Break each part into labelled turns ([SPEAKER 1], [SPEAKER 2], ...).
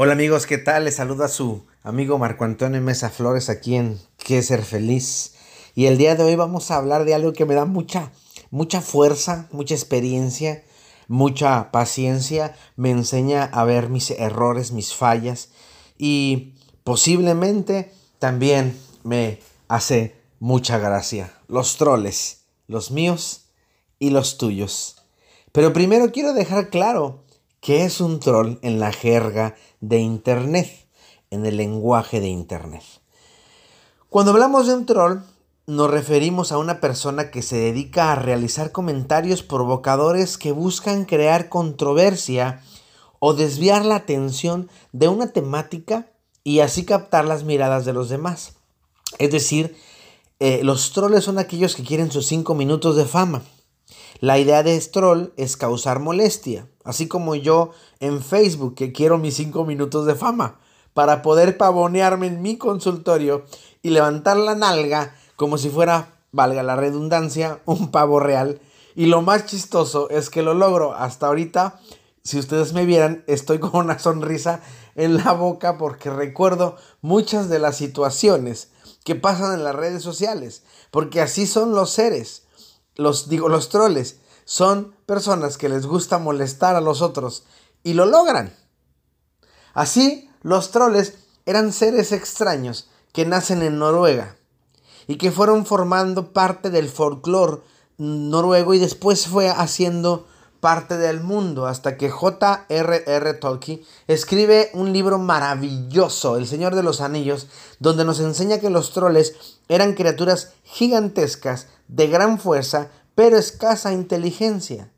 [SPEAKER 1] Hola amigos, ¿qué tal? Les saluda su amigo Marco Antonio Mesa Flores aquí en Qué ser feliz. Y el día de hoy vamos a hablar de algo que me da mucha, mucha fuerza, mucha experiencia, mucha paciencia, me enseña a ver mis errores, mis fallas y posiblemente también me hace mucha gracia. Los troles, los míos y los tuyos. Pero primero quiero dejar claro ¿Qué es un troll en la jerga de Internet? En el lenguaje de Internet. Cuando hablamos de un troll, nos referimos a una persona que se dedica a realizar comentarios provocadores que buscan crear controversia o desviar la atención de una temática y así captar las miradas de los demás. Es decir, eh, los trolls son aquellos que quieren sus cinco minutos de fama. La idea de troll es causar molestia, así como yo en Facebook que quiero mis 5 minutos de fama para poder pavonearme en mi consultorio y levantar la nalga como si fuera, valga la redundancia, un pavo real. Y lo más chistoso es que lo logro. Hasta ahorita, si ustedes me vieran, estoy con una sonrisa en la boca porque recuerdo muchas de las situaciones que pasan en las redes sociales, porque así son los seres los digo, los troles son personas que les gusta molestar a los otros y lo logran. Así, los troles eran seres extraños que nacen en Noruega y que fueron formando parte del folclore noruego y después fue haciendo parte del mundo hasta que J.R.R. Tolkien escribe un libro maravilloso, El Señor de los Anillos, donde nos enseña que los troles eran criaturas gigantescas de gran fuerza, pero escasa inteligencia.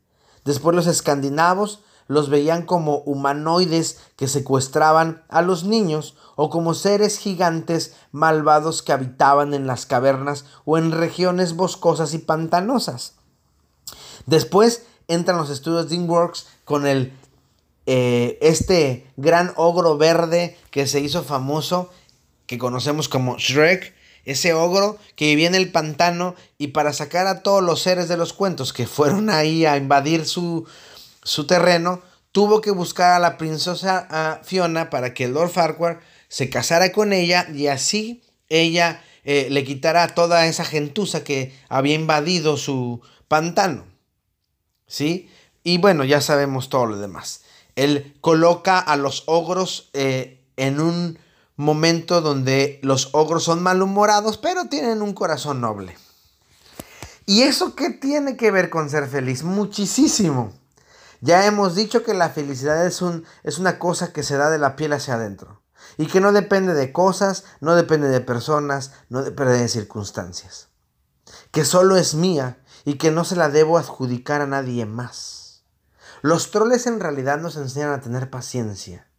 [SPEAKER 1] Después los escandinavos los veían como humanoides que secuestraban a los niños o como seres gigantes malvados que habitaban en las cavernas o en regiones boscosas y pantanosas. Después entran los estudios DreamWorks con el eh, este gran ogro verde que se hizo famoso, que conocemos como Shrek, ese ogro que vivía en el pantano y para sacar a todos los seres de los cuentos que fueron ahí a invadir su, su terreno, tuvo que buscar a la princesa Fiona para que Lord Farquhar se casara con ella y así ella eh, le quitara toda esa gentuza que había invadido su pantano. ¿Sí? Y bueno, ya sabemos todo lo demás. Él coloca a los ogros eh, en un momento donde los ogros son malhumorados, pero tienen un corazón noble. ¿Y eso qué tiene que ver con ser feliz? Muchísimo. Ya hemos dicho que la felicidad es, un, es una cosa que se da de la piel hacia adentro y que no depende de cosas, no depende de personas, no depende de circunstancias. Que solo es mía y que no se la debo adjudicar a nadie más. Los troles en realidad nos enseñan a tener paciencia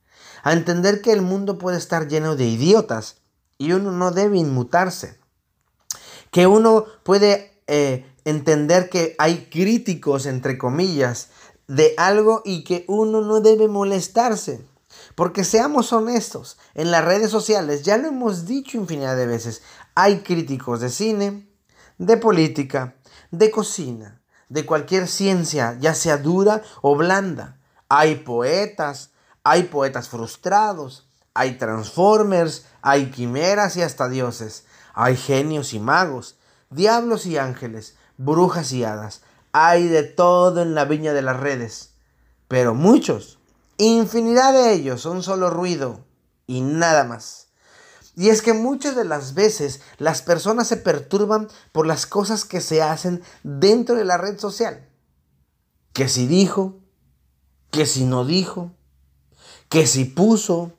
[SPEAKER 1] a entender que el mundo puede estar lleno de idiotas y uno no debe inmutarse. Que uno puede eh, entender que hay críticos, entre comillas, de algo y que uno no debe molestarse. Porque seamos honestos, en las redes sociales, ya lo hemos dicho infinidad de veces, hay críticos de cine, de política, de cocina, de cualquier ciencia, ya sea dura o blanda. Hay poetas, hay poetas frustrados, hay transformers, hay quimeras y hasta dioses, hay genios y magos, diablos y ángeles, brujas y hadas, hay de todo en la viña de las redes. Pero muchos, infinidad de ellos, son solo ruido y nada más. Y es que muchas de las veces las personas se perturban por las cosas que se hacen dentro de la red social. Que si dijo, que si no dijo, que si puso,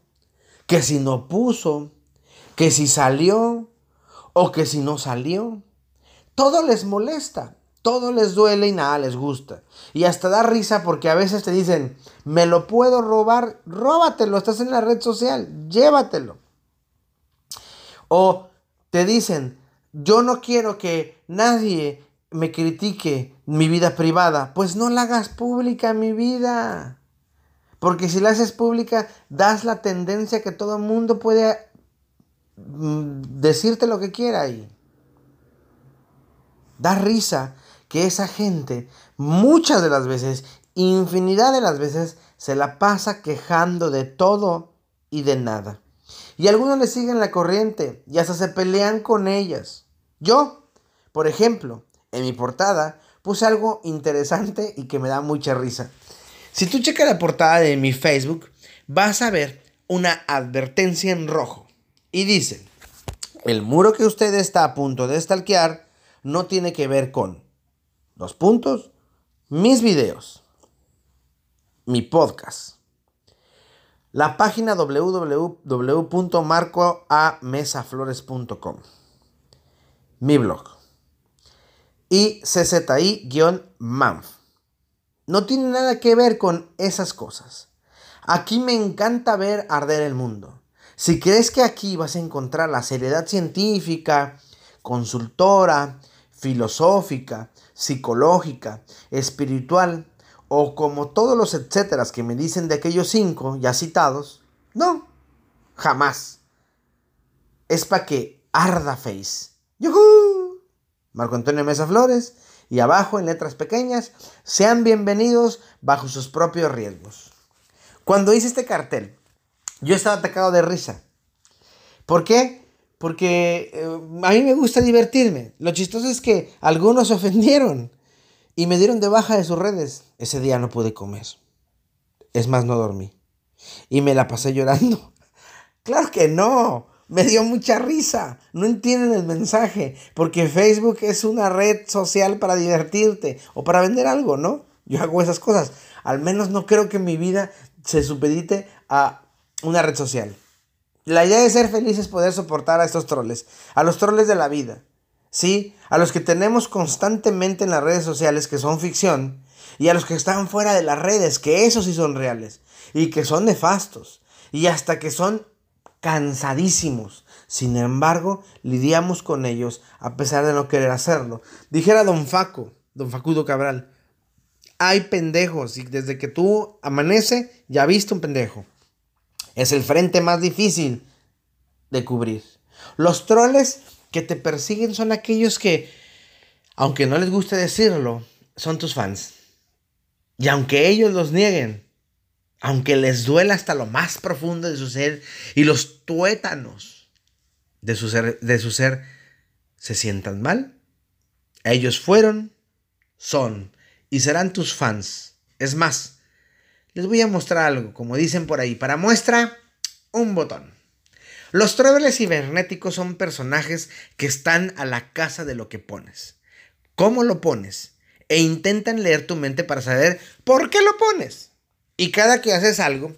[SPEAKER 1] que si no puso, que si salió o que si no salió. Todo les molesta, todo les duele y nada les gusta. Y hasta da risa porque a veces te dicen, me lo puedo robar, róbatelo, estás en la red social, llévatelo. O te dicen, yo no quiero que nadie me critique mi vida privada, pues no la hagas pública mi vida. Porque si la haces pública, das la tendencia que todo el mundo puede mm, decirte lo que quiera ahí. Da risa que esa gente, muchas de las veces, infinidad de las veces, se la pasa quejando de todo y de nada. Y algunos le siguen la corriente y hasta se pelean con ellas. Yo, por ejemplo, en mi portada puse algo interesante y que me da mucha risa. Si tú checas la portada de mi Facebook, vas a ver una advertencia en rojo. Y dice, el muro que usted está a punto de stalkear no tiene que ver con los puntos, mis videos, mi podcast, la página www.marcoamesaflores.com, mi blog y CZI-MANF. No tiene nada que ver con esas cosas. Aquí me encanta ver arder el mundo. Si crees que aquí vas a encontrar la seriedad científica, consultora, filosófica, psicológica, espiritual, o como todos los etcéteras que me dicen de aquellos cinco ya citados, no, jamás. Es para que arda face. ¡Yuhu! Marco Antonio Mesa Flores y abajo en letras pequeñas, sean bienvenidos bajo sus propios riesgos. Cuando hice este cartel, yo estaba atacado de risa. ¿Por qué? Porque eh, a mí me gusta divertirme. Lo chistoso es que algunos se ofendieron y me dieron de baja de sus redes. Ese día no pude comer. Es más, no dormí. Y me la pasé llorando. claro que no. Me dio mucha risa. No entienden el mensaje. Porque Facebook es una red social para divertirte o para vender algo, ¿no? Yo hago esas cosas. Al menos no creo que mi vida se supedite a una red social. La idea de ser feliz es poder soportar a estos troles, a los troles de la vida, ¿sí? A los que tenemos constantemente en las redes sociales que son ficción y a los que están fuera de las redes, que esos sí son reales y que son nefastos y hasta que son cansadísimos. Sin embargo, lidiamos con ellos a pesar de no querer hacerlo. Dijera don Faco, don Facudo Cabral, hay pendejos y desde que tú amanece ya viste un pendejo. Es el frente más difícil de cubrir. Los troles que te persiguen son aquellos que, aunque no les guste decirlo, son tus fans. Y aunque ellos los nieguen, aunque les duela hasta lo más profundo de su ser y los tuétanos de su ser, de su ser se sientan mal, ellos fueron, son y serán tus fans. Es más, les voy a mostrar algo, como dicen por ahí, para muestra, un botón. Los trolls cibernéticos son personajes que están a la casa de lo que pones. ¿Cómo lo pones? E intentan leer tu mente para saber por qué lo pones. Y cada que haces algo,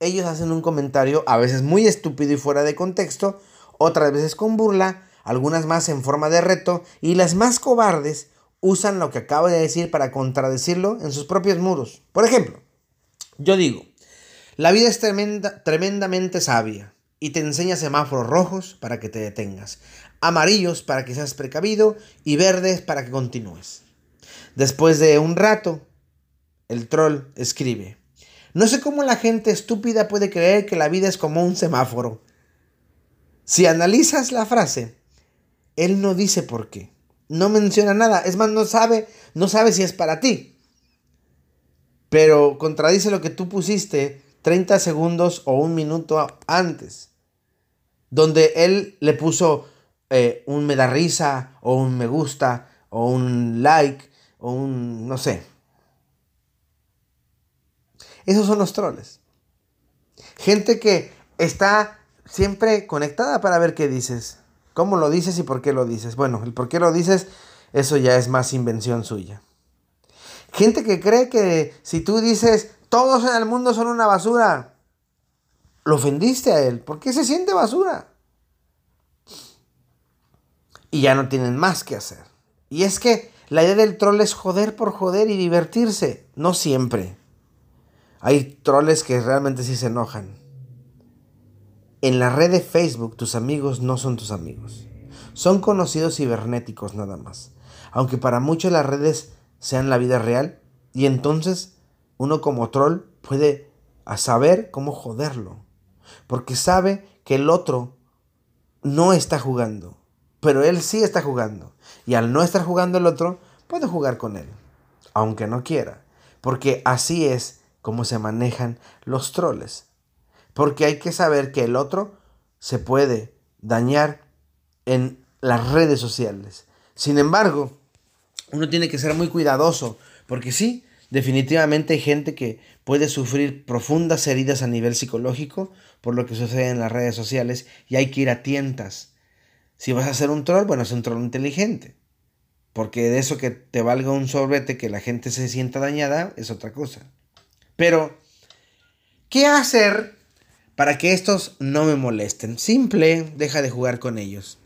[SPEAKER 1] ellos hacen un comentario, a veces muy estúpido y fuera de contexto, otras veces con burla, algunas más en forma de reto, y las más cobardes usan lo que acabo de decir para contradecirlo en sus propios muros. Por ejemplo, yo digo, la vida es tremenda, tremendamente sabia y te enseña semáforos rojos para que te detengas, amarillos para que seas precavido y verdes para que continúes. Después de un rato, el troll escribe, no sé cómo la gente estúpida puede creer que la vida es como un semáforo. Si analizas la frase, él no dice por qué no menciona nada. Es más, no sabe, no sabe si es para ti. Pero contradice lo que tú pusiste 30 segundos o un minuto antes. Donde él le puso eh, un me da risa o un me gusta o un like o un no sé. Esos son los troles. Gente que está siempre conectada para ver qué dices. ¿Cómo lo dices y por qué lo dices? Bueno, el por qué lo dices, eso ya es más invención suya. Gente que cree que si tú dices, todos en el mundo son una basura, lo ofendiste a él. ¿Por qué se siente basura? Y ya no tienen más que hacer. Y es que la idea del troll es joder por joder y divertirse. No siempre. Hay troles que realmente sí se enojan. En la red de Facebook tus amigos no son tus amigos. Son conocidos cibernéticos nada más. Aunque para muchos las redes sean la vida real. Y entonces uno como troll puede saber cómo joderlo. Porque sabe que el otro no está jugando. Pero él sí está jugando. Y al no estar jugando el otro, puede jugar con él. Aunque no quiera. Porque así es como se manejan los troles Porque hay que saber que el otro se puede dañar en las redes sociales. Sin embargo, uno tiene que ser muy cuidadoso, porque sí, definitivamente hay gente que puede sufrir profundas heridas a nivel psicológico por lo que sucede en las redes sociales y hay que ir a tientas. Si vas a ser un troll, bueno, es un troll inteligente. Porque de eso que te valga un sorbete, que la gente se sienta dañada, es otra cosa. Pero, ¿qué hacer para que estos no me molesten? Simple, deja de jugar con ellos.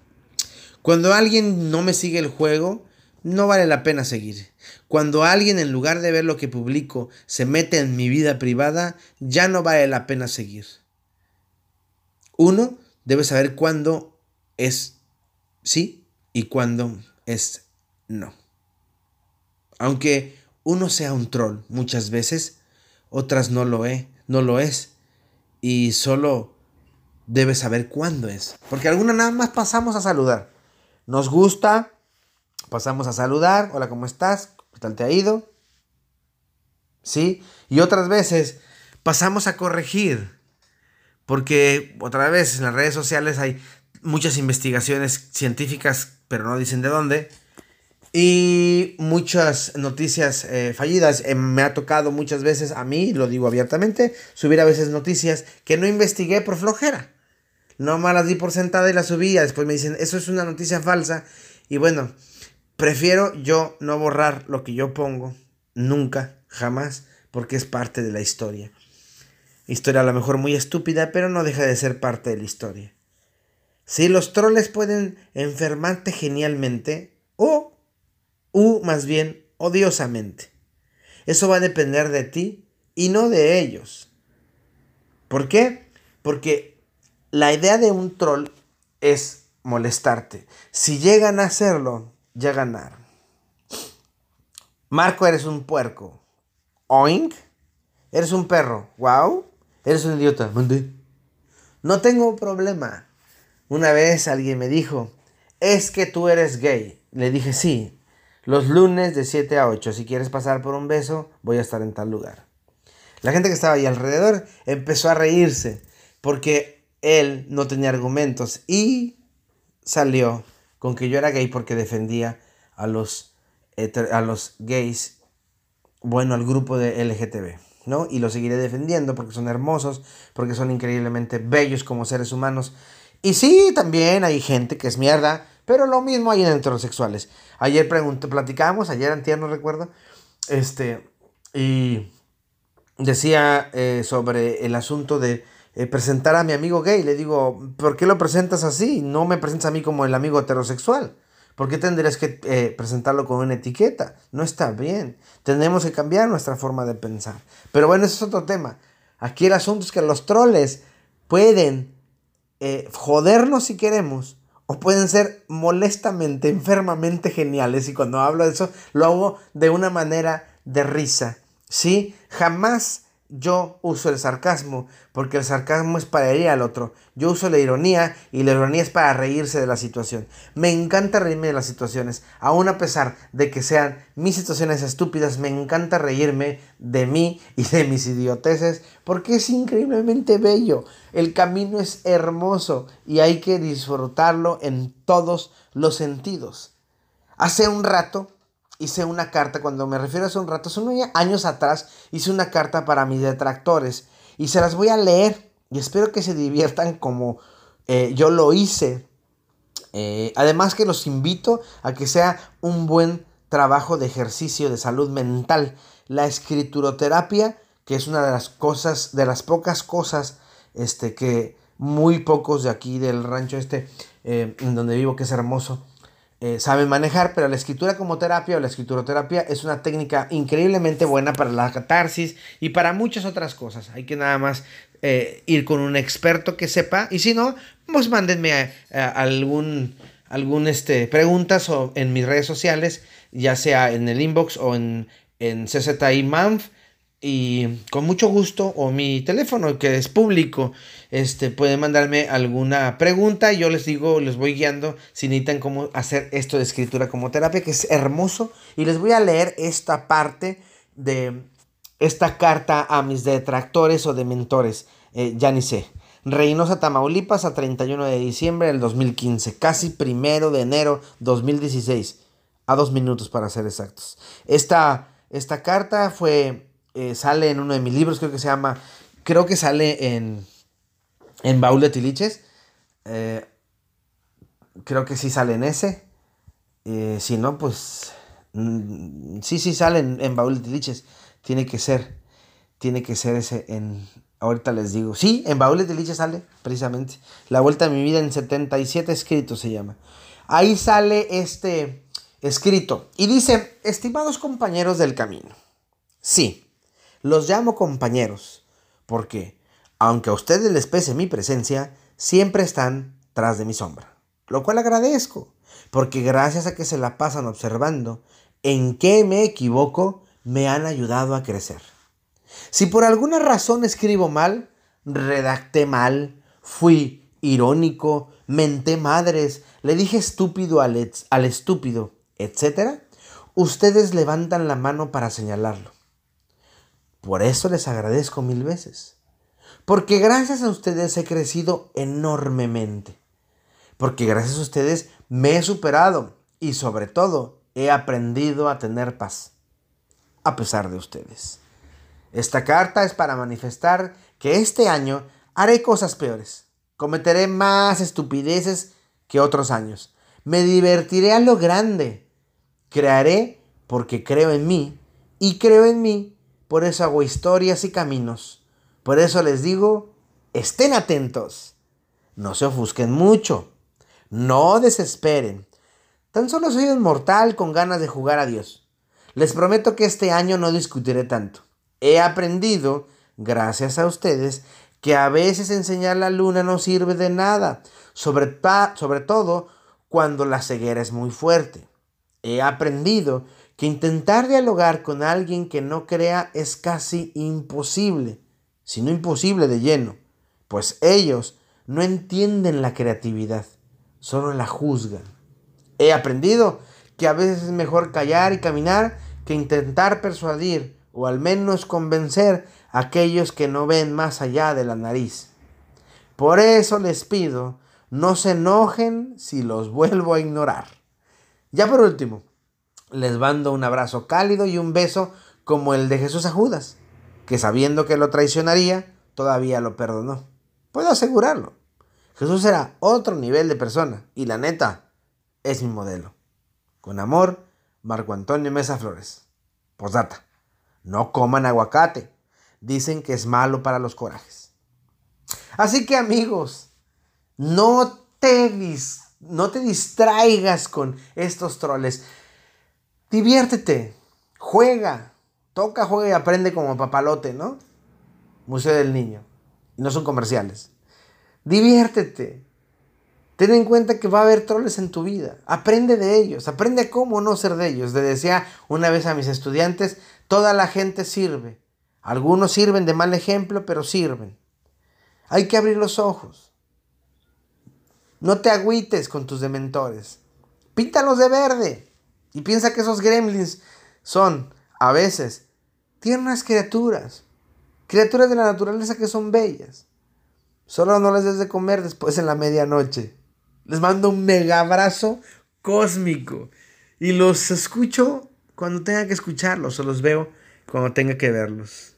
[SPEAKER 1] Cuando alguien no me sigue el juego, no vale la pena seguir. Cuando alguien en lugar de ver lo que publico se mete en mi vida privada, ya no vale la pena seguir. Uno debe saber cuándo es sí y cuándo es no. Aunque uno sea un troll muchas veces, otras no lo es, no lo es. Y solo debe saber cuándo es. Porque algunas nada más pasamos a saludar. Nos gusta, pasamos a saludar. Hola, ¿cómo estás? ¿Qué tal te ha ido? ¿Sí? Y otras veces pasamos a corregir. Porque otra vez en las redes sociales hay muchas investigaciones científicas, pero no dicen de dónde y muchas noticias eh, fallidas. Eh, me ha tocado muchas veces a mí, lo digo abiertamente, subir a veces noticias que no investigué por flojera. No las di por sentada y las subía. Después me dicen, eso es una noticia falsa. Y bueno, prefiero yo no borrar lo que yo pongo. Nunca, jamás, porque es parte de la historia. Historia a lo mejor muy estúpida, pero no deja de ser parte de la historia. Si los troles pueden enfermarte genialmente o u más bien odiosamente. Eso va a depender de ti y no de ellos. ¿Por qué? Porque la idea de un troll es molestarte. Si llegan a hacerlo, ya ganaron. Marco, eres un puerco. Oink. Eres un perro. Wow. Eres un idiota. No tengo problema. Una vez alguien me dijo, es que tú eres gay. Le dije, sí, los lunes de 7 a 8. Si quieres pasar por un beso, voy a estar en tal lugar. La gente que estaba ahí alrededor empezó a reírse porque él no tenía argumentos y salió con que yo era gay porque defendía a los, a los gays, bueno, al grupo de LGTB. ¿no? Y lo seguiré defendiendo porque son hermosos, porque son increíblemente bellos como seres humanos. Y sí, también hay gente que es mierda, pero lo mismo hay en heterosexuales. Ayer platicábamos, ayer antier no recuerdo, este, y decía eh, sobre el asunto de eh, presentar a mi amigo gay. Le digo, ¿por qué lo presentas así? No me presentas a mí como el amigo heterosexual. ¿Por qué tendrías que eh, presentarlo con una etiqueta? No está bien. Tenemos que cambiar nuestra forma de pensar. Pero bueno, ese es otro tema. Aquí el asunto es que los troles pueden jodernos si queremos, o pueden ser molestamente, enfermamente geniales. Y cuando hablo de eso, lo hago de una manera de risa. ¿Sí? Jamás yo uso el sarcasmo, porque el sarcasmo es para herir al otro. Yo uso la ironía y la ironía es para reírse de la situación. Me encanta reírme de las situaciones, aun a pesar de que sean mis situaciones estúpidas, me encanta reírme de mí y de mis idioteces, porque es increíblemente bello. El camino es hermoso y hay que disfrutarlo en todos los sentidos. Hace un rato hice una carta, cuando me refiero a hace un rato, unos años atrás, hice una carta para mis detractores y se las voy a leer y espero que se diviertan como eh, yo lo hice. Eh, además que los invito a que sea un buen trabajo de ejercicio de salud mental. La escrituroterapia, que es una de las cosas, de las pocas cosas este, que muy pocos de aquí del rancho este, eh, en donde vivo, que es hermoso, eh, saben manejar, pero la escritura como terapia o la escrituroterapia es una técnica increíblemente buena para la catarsis y para muchas otras cosas. Hay que nada más eh, ir con un experto que sepa y si no, pues mándenme algún, algún este, preguntas o en mis redes sociales, ya sea en el inbox o en, en CZI y con mucho gusto o mi teléfono que es público este pueden mandarme alguna pregunta yo les digo les voy guiando si necesitan cómo hacer esto de escritura como terapia que es hermoso y les voy a leer esta parte de esta carta a mis detractores o de mentores eh, ya ni sé. Reynosa, Tamaulipas, a 31 de diciembre del 2015, casi primero de enero 2016, a dos minutos para ser exactos. Esta, esta carta fue, eh, sale en uno de mis libros, creo que se llama, creo que sale en, en Baúl de Tiliches. Eh, creo que sí sale en ese. Eh, si no, pues mm, sí, sí sale en, en Baúl de Tiliches. Tiene que ser, tiene que ser ese en, Ahorita les digo. Sí, en Baúles de Liche sale, precisamente. La vuelta a mi vida en 77 escritos se llama. Ahí sale este escrito. Y dice, estimados compañeros del camino. Sí, los llamo compañeros. Porque, aunque a ustedes les pese mi presencia, siempre están tras de mi sombra. Lo cual agradezco. Porque gracias a que se la pasan observando en qué me equivoco, me han ayudado a crecer. Si por alguna razón escribo mal, redacté mal, fui irónico, menté madres, le dije estúpido al, al estúpido, etc., ustedes levantan la mano para señalarlo. Por eso les agradezco mil veces. Porque gracias a ustedes he crecido enormemente. Porque gracias a ustedes me he superado y sobre todo he aprendido a tener paz. A pesar de ustedes. Esta carta es para manifestar que este año haré cosas peores. Cometeré más estupideces que otros años. Me divertiré a lo grande. Crearé porque creo en mí. Y creo en mí, por eso hago historias y caminos. Por eso les digo, estén atentos. No se ofusquen mucho. No desesperen. Tan solo soy un mortal con ganas de jugar a Dios. Les prometo que este año no discutiré tanto he aprendido, gracias a ustedes, que a veces enseñar la luna no sirve de nada, sobre, sobre todo cuando la ceguera es muy fuerte. He aprendido que intentar dialogar con alguien que no crea es casi imposible, si no imposible de lleno, pues ellos no entienden la creatividad, solo la juzgan. He aprendido que a veces es mejor callar y caminar que intentar persuadir o al menos convencer a aquellos que no ven más allá de la nariz. Por eso les pido, no se enojen si los vuelvo a ignorar. Ya por último, les mando un abrazo cálido y un beso como el de Jesús a Judas, que sabiendo que lo traicionaría, todavía lo perdonó. Puedo asegurarlo. Jesús era otro nivel de persona y la neta es mi modelo. Con amor, Marco Antonio Mesa Flores. Posdata. No coman aguacate. Dicen que es malo para los corajes. Así que amigos, no te, no te distraigas con estos troles. Diviértete, juega, toca, juega y aprende como papalote, ¿no? Museo del Niño. Y no son comerciales. Diviértete. Ten en cuenta que va a haber troles en tu vida. Aprende de ellos. Aprende cómo no ser de ellos. Le decía una vez a mis estudiantes, Toda la gente sirve. Algunos sirven de mal ejemplo, pero sirven. Hay que abrir los ojos. No te agüites con tus dementores. Píntalos de verde. Y piensa que esos gremlins son, a veces, tiernas criaturas. Criaturas de la naturaleza que son bellas. Solo no les des de comer después en la medianoche. Les mando un mega abrazo cósmico. Y los escucho cuando tenga que escucharlos o los veo cuando tenga que verlos.